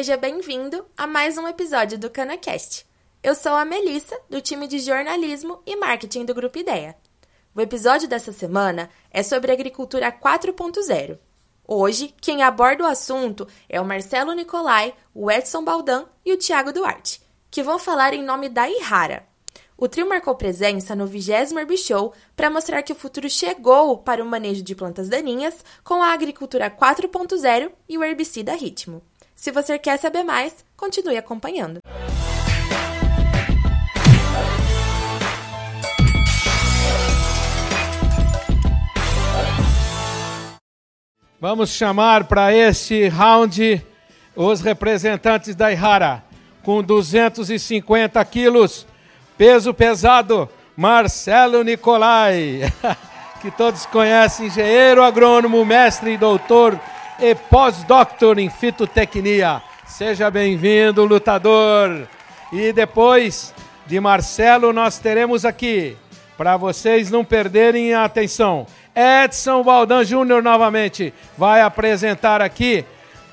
seja bem-vindo a mais um episódio do CanaCast. Eu sou a Melissa, do time de jornalismo e marketing do Grupo Ideia. O episódio dessa semana é sobre agricultura 4.0. Hoje, quem aborda o assunto é o Marcelo Nicolai, o Edson Baldan e o Tiago Duarte, que vão falar em nome da Ihara. O trio marcou presença no 20 Herbishow para mostrar que o futuro chegou para o manejo de plantas daninhas com a agricultura 4.0 e o herbicida Ritmo. Se você quer saber mais, continue acompanhando. Vamos chamar para esse round os representantes da Ihara, com 250 quilos, peso pesado, Marcelo Nicolai, que todos conhecem, engenheiro agrônomo, mestre e doutor e pós-doutor em fitotecnia. Seja bem-vindo, lutador. E depois de Marcelo, nós teremos aqui, para vocês não perderem a atenção, Edson Baldan Júnior novamente vai apresentar aqui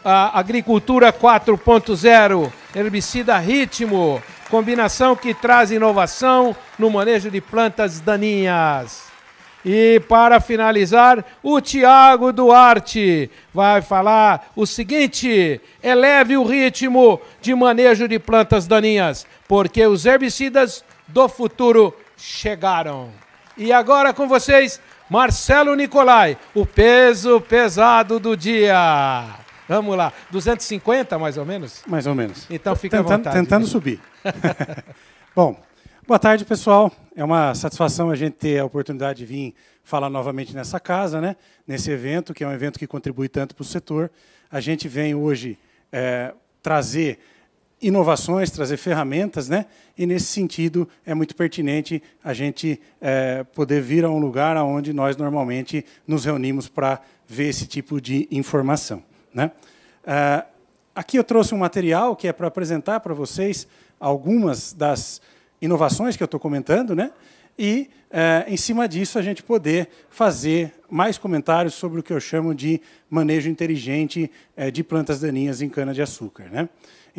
a Agricultura 4.0, herbicida ritmo, combinação que traz inovação no manejo de plantas daninhas. E para finalizar, o Tiago Duarte vai falar o seguinte: eleve o ritmo de manejo de plantas daninhas, porque os herbicidas do futuro chegaram. E agora com vocês, Marcelo Nicolai, o peso pesado do dia. Vamos lá, 250 mais ou menos? Mais ou menos. Então fica tentando, à vontade. Tentando subir. Bom, boa tarde, pessoal. É uma satisfação a gente ter a oportunidade de vir falar novamente nessa casa, né? nesse evento, que é um evento que contribui tanto para o setor. A gente vem hoje é, trazer inovações, trazer ferramentas, né? E nesse sentido é muito pertinente a gente é, poder vir a um lugar onde nós normalmente nos reunimos para ver esse tipo de informação, né? É, aqui eu trouxe um material que é para apresentar para vocês algumas das inovações que eu estou comentando, né? E é, em cima disso a gente poder fazer mais comentários sobre o que eu chamo de manejo inteligente é, de plantas daninhas em cana de açúcar, né?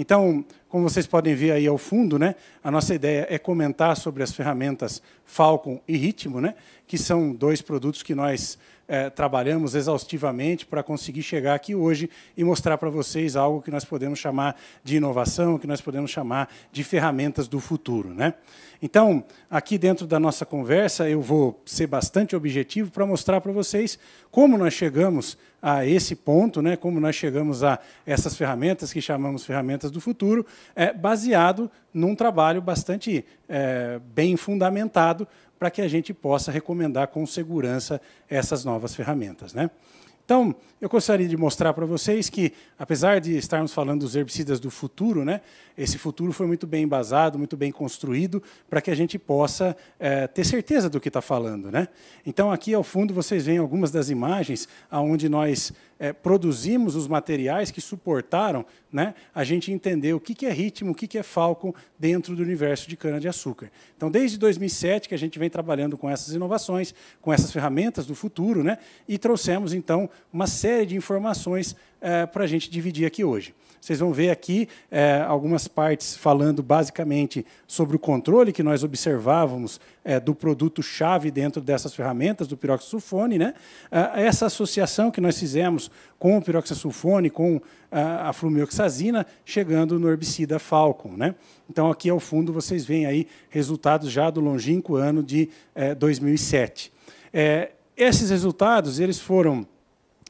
Então, como vocês podem ver aí ao fundo, né, a nossa ideia é comentar sobre as ferramentas Falcon e Ritmo, né, que são dois produtos que nós é, trabalhamos exaustivamente para conseguir chegar aqui hoje e mostrar para vocês algo que nós podemos chamar de inovação, que nós podemos chamar de ferramentas do futuro. Né? Então, aqui dentro da nossa conversa, eu vou ser bastante objetivo para mostrar para vocês como nós chegamos a esse ponto, né, como nós chegamos a essas ferramentas que chamamos ferramentas do futuro, é baseado num trabalho bastante é, bem fundamentado para que a gente possa recomendar com segurança essas novas ferramentas. Né? Então, eu gostaria de mostrar para vocês que, apesar de estarmos falando dos herbicidas do futuro, né, esse futuro foi muito bem embasado, muito bem construído, para que a gente possa é, ter certeza do que está falando. Né? Então, aqui ao fundo, vocês veem algumas das imagens onde nós é, produzimos os materiais que suportaram né, a gente entender o que, que é ritmo, o que, que é Falcon dentro do universo de cana-de-açúcar. Então, desde 2007 que a gente vem trabalhando com essas inovações, com essas ferramentas do futuro, né, e trouxemos, então, uma série de informações é, para a gente dividir aqui hoje. Vocês vão ver aqui é, algumas partes falando basicamente sobre o controle que nós observávamos é, do produto-chave dentro dessas ferramentas do piroxasulfone. Né? É, essa associação que nós fizemos com o piroxasulfone, com a, a flumioxazina, chegando no herbicida Falcon. Né? Então, aqui ao fundo, vocês veem aí resultados já do longínquo ano de 2007. É, é, esses resultados eles foram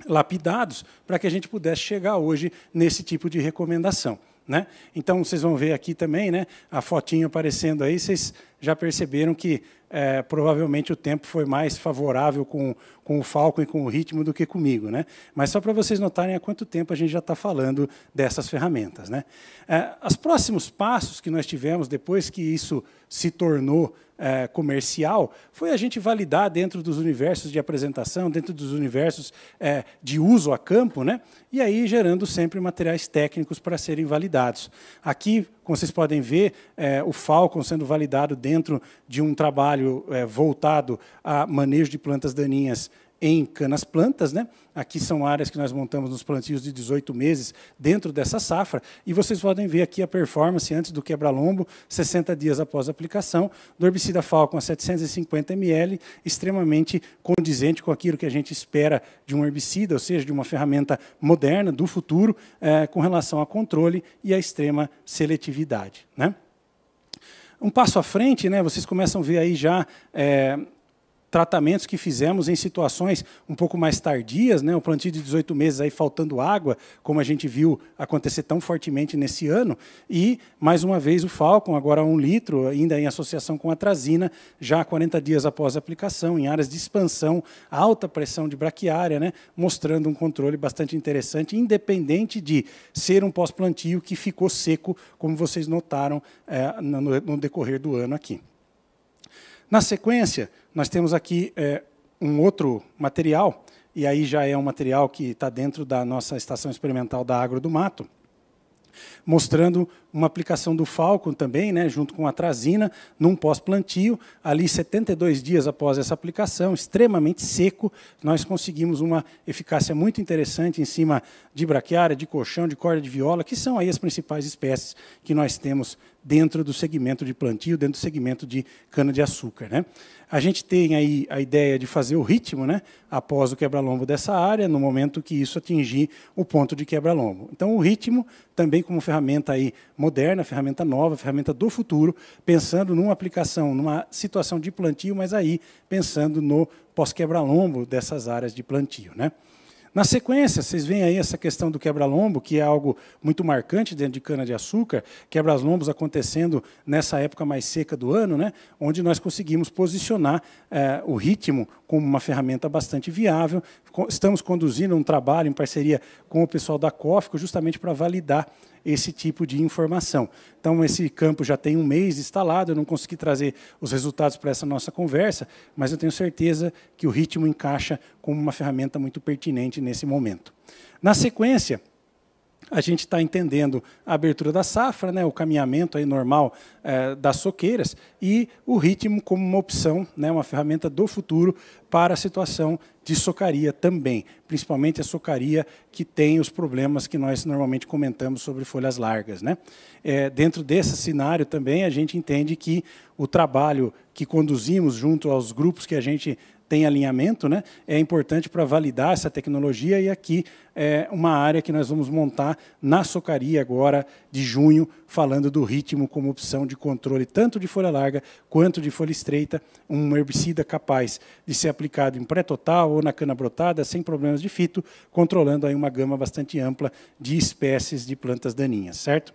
lapidados para que a gente pudesse chegar hoje nesse tipo de recomendação. Né? Então, vocês vão ver aqui também né, a fotinha aparecendo aí, vocês já perceberam que é, provavelmente o tempo foi mais favorável com, com o Falcon e com o ritmo do que comigo. Né? Mas só para vocês notarem há quanto tempo a gente já está falando dessas ferramentas. Né? É, os próximos passos que nós tivemos depois que isso se tornou é, comercial foi a gente validar dentro dos universos de apresentação, dentro dos universos é, de uso a campo, né? e aí gerando sempre materiais técnicos para serem validados. Aqui, como vocês podem ver, é, o Falcon sendo validado dentro de um trabalho é, voltado a manejo de plantas daninhas em canas plantas, né? Aqui são áreas que nós montamos nos plantios de 18 meses dentro dessa safra, e vocês podem ver aqui a performance antes do quebra-lombo, 60 dias após a aplicação, do herbicida Falcon a 750 ml, extremamente condizente com aquilo que a gente espera de um herbicida, ou seja, de uma ferramenta moderna do futuro, é, com relação a controle e a extrema seletividade. Né? Um passo à frente, né, vocês começam a ver aí já é, tratamentos que fizemos em situações um pouco mais tardias, né, o plantio de 18 meses aí faltando água, como a gente viu acontecer tão fortemente nesse ano, e mais uma vez o Falcon, agora um litro, ainda em associação com a trazina, já 40 dias após a aplicação, em áreas de expansão, alta pressão de braquiária, né, mostrando um controle bastante interessante, independente de ser um pós-plantio que ficou seco, como vocês notaram é, no, no decorrer do ano aqui. Na sequência, nós temos aqui é, um outro material, e aí já é um material que está dentro da nossa estação experimental da Agro do Mato, mostrando uma aplicação do Falcon também, né, junto com a trazina, num pós-plantio. Ali, 72 dias após essa aplicação, extremamente seco, nós conseguimos uma eficácia muito interessante em cima de braquiária, de colchão, de corda de viola, que são aí as principais espécies que nós temos dentro do segmento de plantio, dentro do segmento de cana-de-açúcar. Né? A gente tem aí a ideia de fazer o ritmo né, após o quebra-lombo dessa área, no momento que isso atingir o ponto de quebra-lombo. Então, o ritmo, também como ferramenta aí moderna, ferramenta nova, ferramenta do futuro, pensando numa aplicação, numa situação de plantio, mas aí pensando no pós-quebra-lombo dessas áreas de plantio. Né? Na sequência, vocês veem aí essa questão do quebra-lombo, que é algo muito marcante dentro de cana-de-açúcar, quebra-lombos acontecendo nessa época mais seca do ano, né, onde nós conseguimos posicionar eh, o ritmo como uma ferramenta bastante viável. Estamos conduzindo um trabalho em parceria com o pessoal da COFCO, justamente para validar esse tipo de informação. Então, esse campo já tem um mês instalado, eu não consegui trazer os resultados para essa nossa conversa, mas eu tenho certeza que o ritmo encaixa como uma ferramenta muito pertinente nesse momento. Na sequência, a gente está entendendo a abertura da safra, né, o caminhamento aí normal é, das soqueiras e o ritmo como uma opção, né, uma ferramenta do futuro para a situação de socaria também, principalmente a socaria que tem os problemas que nós normalmente comentamos sobre folhas largas. Né? É, dentro desse cenário também a gente entende que o trabalho que conduzimos junto aos grupos que a gente tem alinhamento, né, é importante para validar essa tecnologia e aqui é uma área que nós vamos montar na Socaria agora de junho, falando do ritmo como opção de controle tanto de folha larga quanto de folha estreita, um herbicida capaz de ser aplicado em pré-total ou na cana brotada sem problemas de fito, controlando aí uma gama bastante ampla de espécies de plantas daninhas, certo?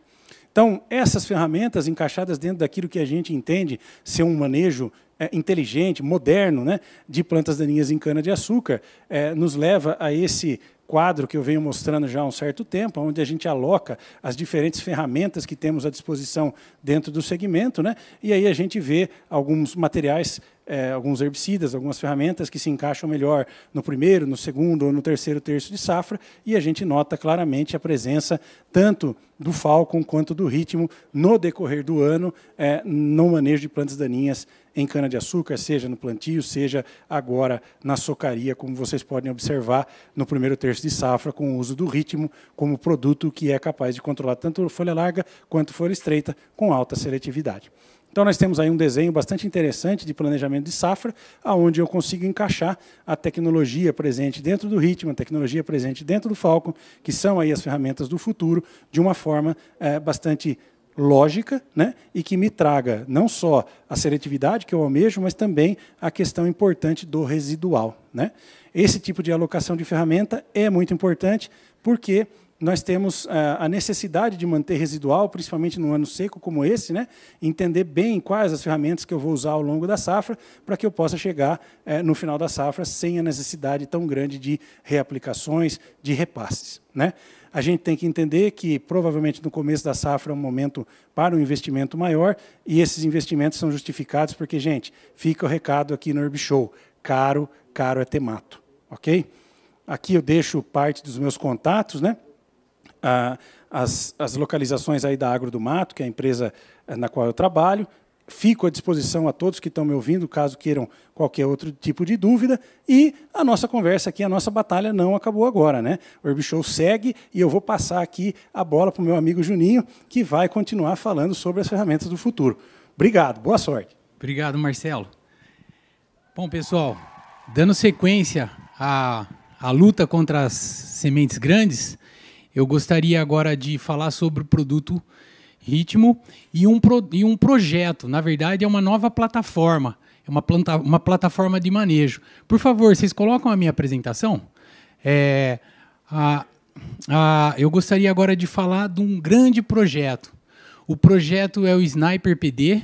Então, essas ferramentas encaixadas dentro daquilo que a gente entende ser um manejo é, inteligente, moderno, né, de plantas daninhas em cana-de-açúcar, é, nos leva a esse quadro que eu venho mostrando já há um certo tempo, onde a gente aloca as diferentes ferramentas que temos à disposição dentro do segmento, né? e aí a gente vê alguns materiais é, alguns herbicidas, algumas ferramentas que se encaixam melhor no primeiro, no segundo ou no terceiro terço de safra, e a gente nota claramente a presença tanto do Falcon quanto do ritmo no decorrer do ano é, no manejo de plantas daninhas em cana-de-açúcar, seja no plantio, seja agora na socaria, como vocês podem observar no primeiro terço de safra, com o uso do ritmo como produto que é capaz de controlar tanto folha larga quanto folha estreita com alta seletividade. Então, nós temos aí um desenho bastante interessante de planejamento de safra, aonde eu consigo encaixar a tecnologia presente dentro do ritmo, a tecnologia presente dentro do Falcon, que são aí as ferramentas do futuro, de uma forma é, bastante lógica, né, e que me traga não só a seletividade que eu almejo, mas também a questão importante do residual. Né? Esse tipo de alocação de ferramenta é muito importante, porque nós temos eh, a necessidade de manter residual, principalmente num ano seco como esse, né? entender bem quais as ferramentas que eu vou usar ao longo da safra, para que eu possa chegar eh, no final da safra sem a necessidade tão grande de reaplicações, de repasses. Né? A gente tem que entender que, provavelmente, no começo da safra é um momento para um investimento maior, e esses investimentos são justificados porque, gente, fica o recado aqui no Herb Show, caro, caro é ter mato. Ok? Aqui eu deixo parte dos meus contatos, né? as, as localizações aí da Agro do Mato, que é a empresa eh, na qual eu trabalho, fico à disposição a todos que estão me ouvindo, caso queiram qualquer outro tipo de dúvida. E a nossa conversa aqui, a nossa batalha não acabou agora. Né? O Herb Show segue e eu vou passar aqui a bola para o meu amigo Juninho, que vai continuar falando sobre as ferramentas do futuro. Obrigado, boa sorte. Obrigado, Marcelo. Bom, pessoal, dando sequência à, à luta contra as sementes grandes, eu gostaria agora de falar sobre o produto Ritmo e um, pro, e um projeto. Na verdade, é uma nova plataforma. É uma, planta, uma plataforma de manejo. Por favor, vocês colocam a minha apresentação? É, a, a, eu gostaria agora de falar de um grande projeto. O projeto é o Sniper PD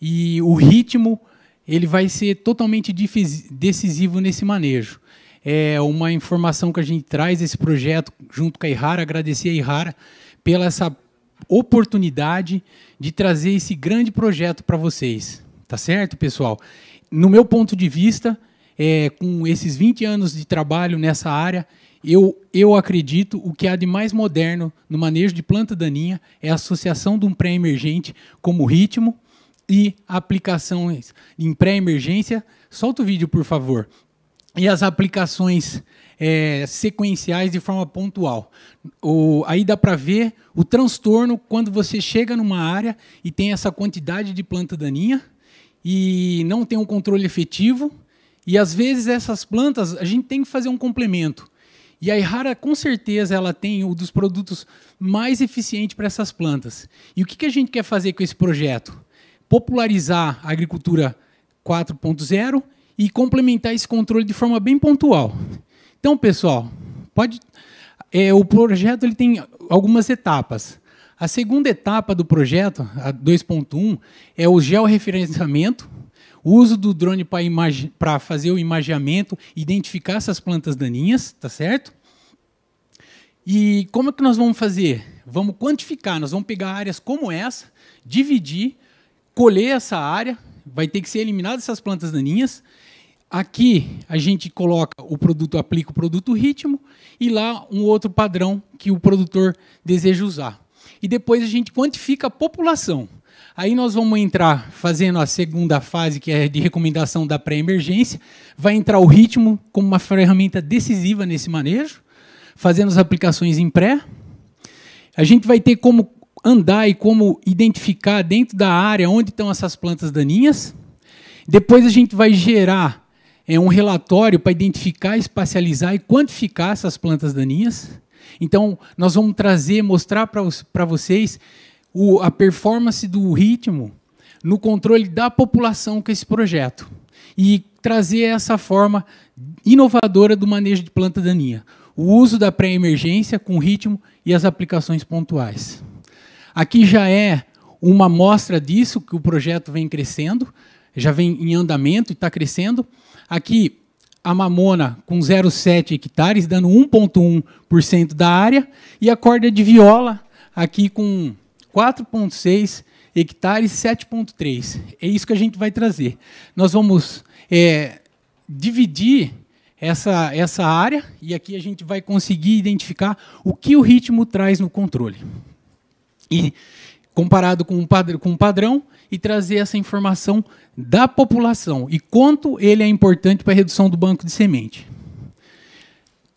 e o ritmo ele vai ser totalmente decisivo nesse manejo. É uma informação que a gente traz esse projeto junto com a Ihara, agradecer a Ihara pela essa oportunidade de trazer esse grande projeto para vocês. Tá certo, pessoal? No meu ponto de vista, é, com esses 20 anos de trabalho nessa área, eu, eu acredito o que há de mais moderno no manejo de planta daninha é a associação de um pré-emergente como ritmo e aplicações em pré-emergência. Solta o vídeo, por favor. E as aplicações é, sequenciais de forma pontual. O, aí dá para ver o transtorno quando você chega numa área e tem essa quantidade de planta daninha e não tem um controle efetivo. E às vezes essas plantas a gente tem que fazer um complemento. E a Ihara, com certeza, ela tem um dos produtos mais eficientes para essas plantas. E o que, que a gente quer fazer com esse projeto? Popularizar a agricultura 4.0 e complementar esse controle de forma bem pontual. Então, pessoal, pode. É, o projeto ele tem algumas etapas. A segunda etapa do projeto, a 2.1, é o georreferenciamento, o uso do drone para fazer o imageamento, identificar essas plantas daninhas, tá certo? E como é que nós vamos fazer? Vamos quantificar, nós vamos pegar áreas como essa, dividir, colher essa área, vai ter que ser eliminadas essas plantas daninhas, Aqui a gente coloca o produto, aplica o produto ritmo e lá um outro padrão que o produtor deseja usar. E depois a gente quantifica a população. Aí nós vamos entrar fazendo a segunda fase, que é de recomendação da pré-emergência. Vai entrar o ritmo como uma ferramenta decisiva nesse manejo, fazendo as aplicações em pré. A gente vai ter como andar e como identificar dentro da área onde estão essas plantas daninhas. Depois a gente vai gerar é um relatório para identificar, espacializar e quantificar essas plantas daninhas. Então, nós vamos trazer, mostrar para vocês o, a performance do ritmo no controle da população com esse projeto. E trazer essa forma inovadora do manejo de planta daninha. O uso da pré-emergência com ritmo e as aplicações pontuais. Aqui já é uma amostra disso, que o projeto vem crescendo, já vem em andamento e está crescendo. Aqui, a mamona com 0,7 hectares, dando 1,1% da área, e a corda de viola aqui com 4,6 hectares, 7,3. É isso que a gente vai trazer. Nós vamos é, dividir essa, essa área, e aqui a gente vai conseguir identificar o que o ritmo traz no controle. E comparado com um padrão, e trazer essa informação da população e quanto ele é importante para a redução do banco de semente.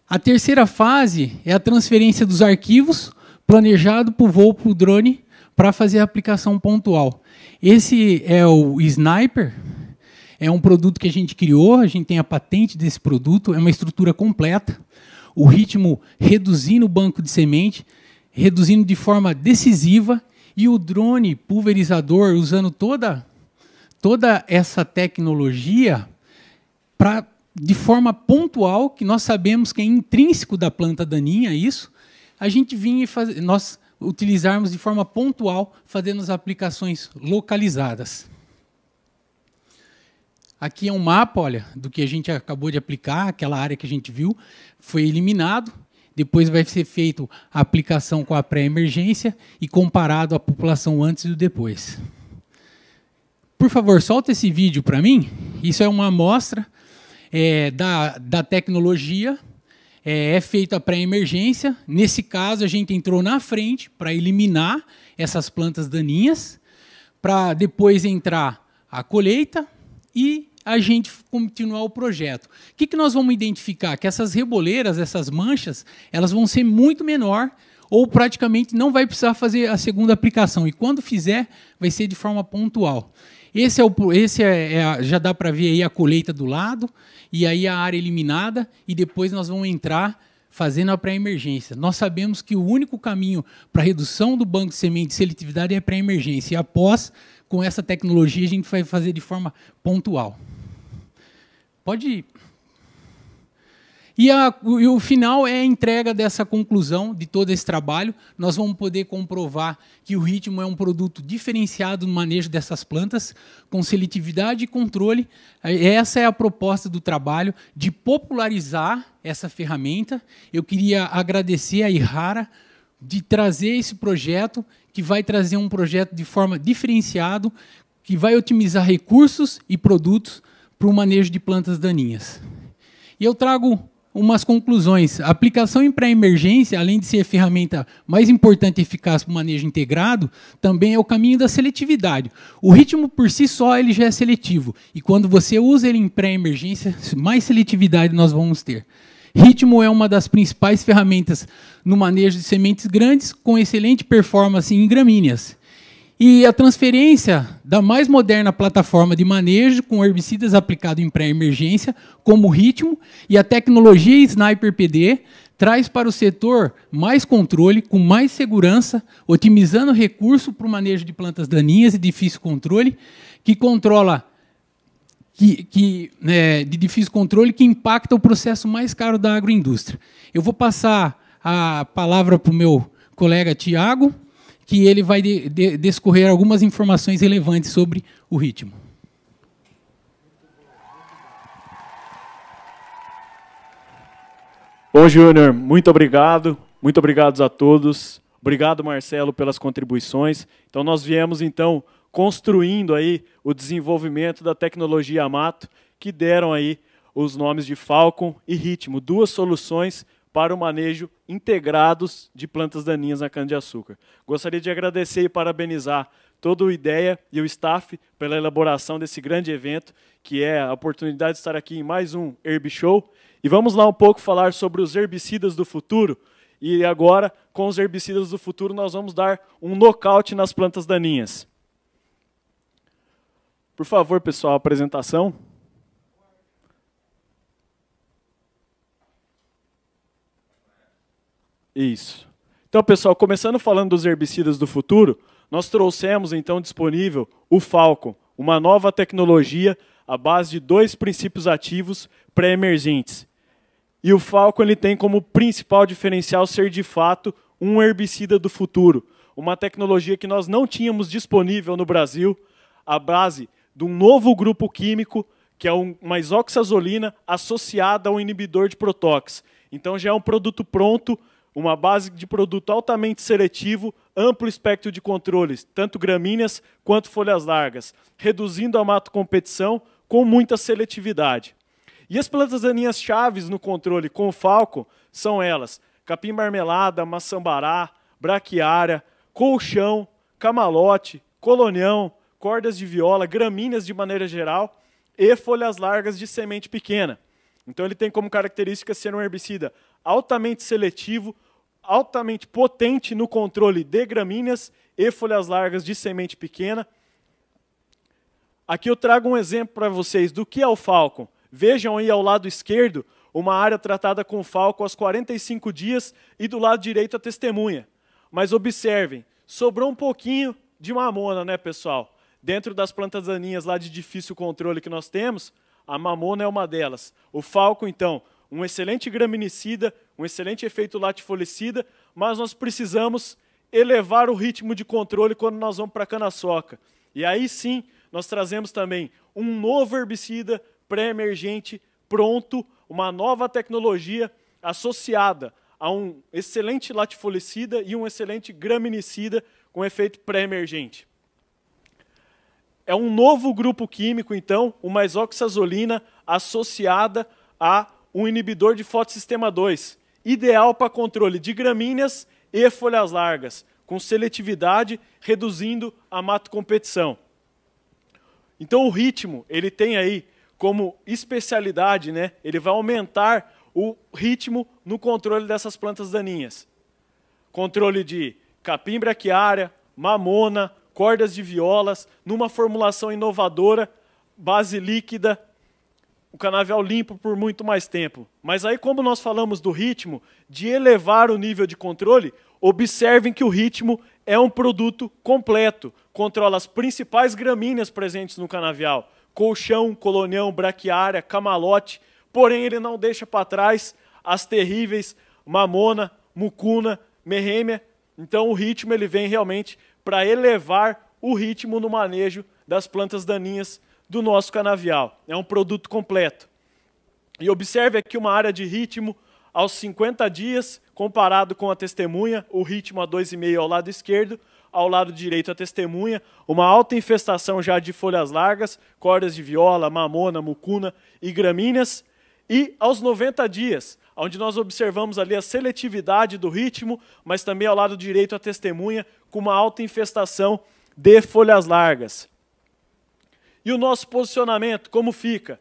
A terceira fase é a transferência dos arquivos planejado para o voo para o drone para fazer a aplicação pontual. Esse é o Sniper, é um produto que a gente criou, a gente tem a patente desse produto, é uma estrutura completa, o ritmo reduzindo o banco de semente, reduzindo de forma decisiva e o drone pulverizador, usando toda, toda essa tecnologia para de forma pontual, que nós sabemos que é intrínseco da planta daninha isso, a gente vinha e nós utilizarmos de forma pontual, fazendo as aplicações localizadas. Aqui é um mapa, olha, do que a gente acabou de aplicar, aquela área que a gente viu, foi eliminado. Depois vai ser feito a aplicação com a pré-emergência e comparado a população antes e depois. Por favor, solta esse vídeo para mim. Isso é uma amostra é, da, da tecnologia. É, é feita a pré-emergência. Nesse caso, a gente entrou na frente para eliminar essas plantas daninhas. para depois entrar a colheita e a gente continuar o projeto. O que, que nós vamos identificar? Que essas reboleiras, essas manchas, elas vão ser muito menor ou praticamente não vai precisar fazer a segunda aplicação. E quando fizer, vai ser de forma pontual. Esse, é o, esse é, é já dá para ver aí a colheita do lado, e aí a área eliminada, e depois nós vamos entrar fazendo a pré-emergência. Nós sabemos que o único caminho para redução do banco de semente de seletividade é a pré-emergência. E após, com essa tecnologia, a gente vai fazer de forma pontual. Pode. E, a, e, o final é a entrega dessa conclusão de todo esse trabalho. Nós vamos poder comprovar que o ritmo é um produto diferenciado no manejo dessas plantas, com seletividade e controle. Essa é a proposta do trabalho, de popularizar essa ferramenta. Eu queria agradecer a Ihara de trazer esse projeto, que vai trazer um projeto de forma diferenciado, que vai otimizar recursos e produtos para o manejo de plantas daninhas. E eu trago umas conclusões. A aplicação em pré-emergência, além de ser a ferramenta mais importante e eficaz para o manejo integrado, também é o caminho da seletividade. O ritmo por si só ele já é seletivo. E quando você usa ele em pré-emergência, mais seletividade nós vamos ter. Ritmo é uma das principais ferramentas no manejo de sementes grandes, com excelente performance em gramíneas. E a transferência da mais moderna plataforma de manejo com herbicidas aplicados em pré-emergência, como o ritmo, e a tecnologia Sniper PD traz para o setor mais controle, com mais segurança, otimizando recurso para o manejo de plantas daninhas e difícil controle, que controla que, que é, de difícil controle que impacta o processo mais caro da agroindústria. Eu vou passar a palavra para o meu colega Tiago que ele vai de, de, descorrer algumas informações relevantes sobre o ritmo. Bom, Júnior, muito obrigado. Muito obrigado a todos. Obrigado, Marcelo, pelas contribuições. Então, nós viemos, então, construindo aí o desenvolvimento da tecnologia Amato, que deram aí os nomes de Falcon e Ritmo, duas soluções para o manejo integrados de plantas daninhas na cana-de-açúcar. Gostaria de agradecer e parabenizar toda o IDEA e o staff pela elaboração desse grande evento, que é a oportunidade de estar aqui em mais um Herb Show. E vamos lá um pouco falar sobre os herbicidas do futuro. E agora, com os herbicidas do futuro, nós vamos dar um nocaute nas plantas daninhas. Por favor, pessoal, apresentação. Isso. Então, pessoal, começando falando dos herbicidas do futuro, nós trouxemos então disponível o Falcon, uma nova tecnologia à base de dois princípios ativos pré-emergentes. E o Falcon ele tem como principal diferencial ser de fato um herbicida do futuro, uma tecnologia que nós não tínhamos disponível no Brasil, à base de um novo grupo químico que é uma isoxazolina associada a um inibidor de protox. Então já é um produto pronto uma base de produto altamente seletivo, amplo espectro de controles, tanto gramíneas quanto folhas largas, reduzindo a mato competição com muita seletividade. E as plantas daninhas chaves no controle com o falco são elas: capim marmelada, maçambará, braquiária, colchão, camalote, colonião, cordas de viola, gramíneas de maneira geral e folhas largas de semente pequena. Então ele tem como característica ser um herbicida altamente seletivo, altamente potente no controle de gramíneas e folhas largas de semente pequena. Aqui eu trago um exemplo para vocês do que é o Falcon. Vejam aí ao lado esquerdo uma área tratada com Falcon aos 45 dias e do lado direito a testemunha. Mas observem, sobrou um pouquinho de mamona, né, pessoal? Dentro das plantas daninhas lá de difícil controle que nós temos, a mamona é uma delas. O Falcon, então, um excelente graminicida, um excelente efeito latifolicida, mas nós precisamos elevar o ritmo de controle quando nós vamos para a cana-soca. E aí sim, nós trazemos também um novo herbicida pré-emergente pronto, uma nova tecnologia associada a um excelente latifolicida e um excelente graminicida com efeito pré-emergente. É um novo grupo químico, então, uma isoxazolina associada a um inibidor de fotossistema 2, ideal para controle de gramíneas e folhas largas, com seletividade, reduzindo a mato competição. Então o ritmo, ele tem aí como especialidade, né? Ele vai aumentar o ritmo no controle dessas plantas daninhas. Controle de capim braquiária, mamona, cordas de violas, numa formulação inovadora, base líquida, o canavial limpo por muito mais tempo. Mas aí, como nós falamos do ritmo, de elevar o nível de controle, observem que o ritmo é um produto completo. Controla as principais gramíneas presentes no canavial: colchão, colonião, braquiária, camalote. Porém, ele não deixa para trás as terríveis mamona, mucuna, merrêmia. Então, o ritmo ele vem realmente para elevar o ritmo no manejo das plantas daninhas do nosso canavial. É um produto completo. E observe aqui uma área de ritmo aos 50 dias, comparado com a testemunha, o ritmo a 2,5 ao lado esquerdo, ao lado direito a testemunha, uma alta infestação já de folhas largas, cordas de viola, mamona, mucuna e gramíneas, e aos 90 dias, onde nós observamos ali a seletividade do ritmo, mas também ao lado direito a testemunha, com uma alta infestação de folhas largas. E o nosso posicionamento, como fica?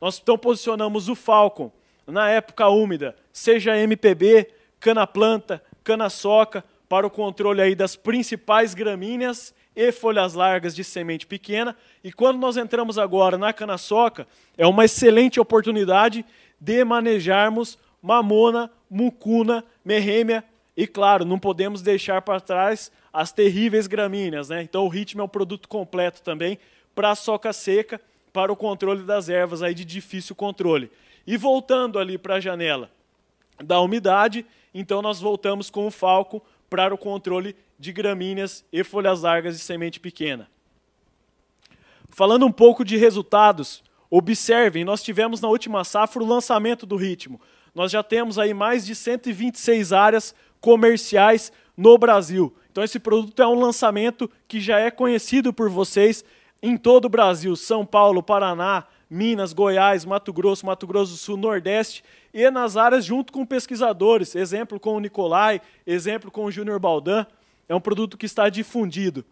Nós então posicionamos o Falcon na época úmida, seja MPB, cana-planta, cana-soca, para o controle aí das principais gramíneas e folhas largas de semente pequena. E quando nós entramos agora na cana-soca, é uma excelente oportunidade de manejarmos mamona, mucuna, merrêmia e, claro, não podemos deixar para trás as terríveis gramíneas. Né? Então o ritmo é um produto completo também para a soca seca, para o controle das ervas aí de difícil controle. E voltando ali para a janela da umidade, então nós voltamos com o falco para o controle de gramíneas e folhas largas de semente pequena. Falando um pouco de resultados, observem, nós tivemos na última safra o lançamento do ritmo. Nós já temos aí mais de 126 áreas comerciais no Brasil. Então esse produto é um lançamento que já é conhecido por vocês em todo o Brasil, São Paulo, Paraná, Minas, Goiás, Mato Grosso, Mato Grosso do Sul, Nordeste e nas áreas junto com pesquisadores, exemplo com o Nicolai, exemplo com o Júnior Baldan, é um produto que está difundido.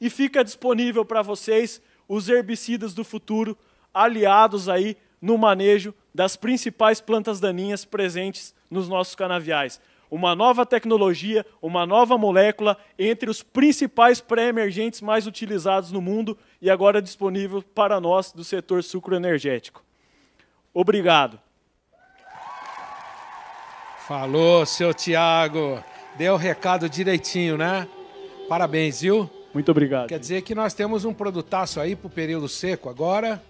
E fica disponível para vocês os herbicidas do futuro aliados aí no manejo das principais plantas daninhas presentes nos nossos canaviais uma nova tecnologia, uma nova molécula entre os principais pré-emergentes mais utilizados no mundo e agora disponível para nós do setor sucroenergético. Obrigado. Falou, seu Tiago. Deu o recado direitinho, né? Parabéns, viu? Muito obrigado. Quer dizer que nós temos um produtaço aí para o período seco agora,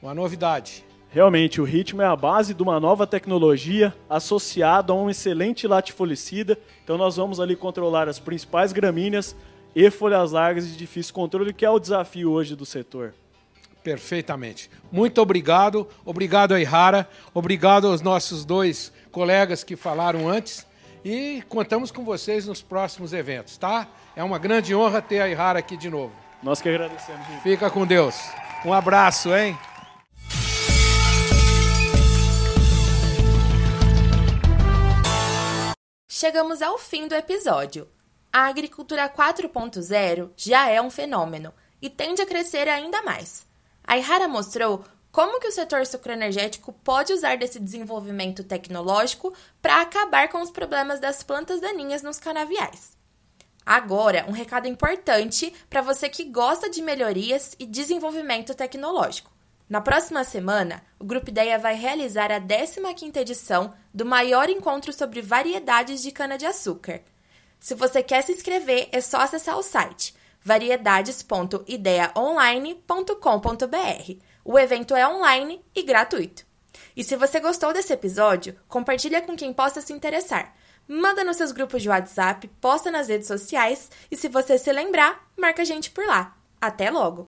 uma novidade. Realmente, o ritmo é a base de uma nova tecnologia associada a um excelente latifolicida. Então nós vamos ali controlar as principais gramíneas e folhas largas de difícil controle, que é o desafio hoje do setor. Perfeitamente. Muito obrigado. Obrigado a Ihara. Obrigado aos nossos dois colegas que falaram antes. E contamos com vocês nos próximos eventos, tá? É uma grande honra ter a Ihara aqui de novo. Nós que agradecemos. Gente. Fica com Deus. Um abraço, hein? Chegamos ao fim do episódio. A agricultura 4.0 já é um fenômeno e tende a crescer ainda mais. A Ihara mostrou como que o setor sucroenergético pode usar desse desenvolvimento tecnológico para acabar com os problemas das plantas daninhas nos canaviais. Agora, um recado importante para você que gosta de melhorias e desenvolvimento tecnológico. Na próxima semana, o Grupo Ideia vai realizar a 15ª edição do maior encontro sobre variedades de cana-de-açúcar. Se você quer se inscrever, é só acessar o site variedades.ideiaonline.com.br. O evento é online e gratuito. E se você gostou desse episódio, compartilha com quem possa se interessar. Manda nos seus grupos de WhatsApp, posta nas redes sociais e se você se lembrar, marca a gente por lá. Até logo!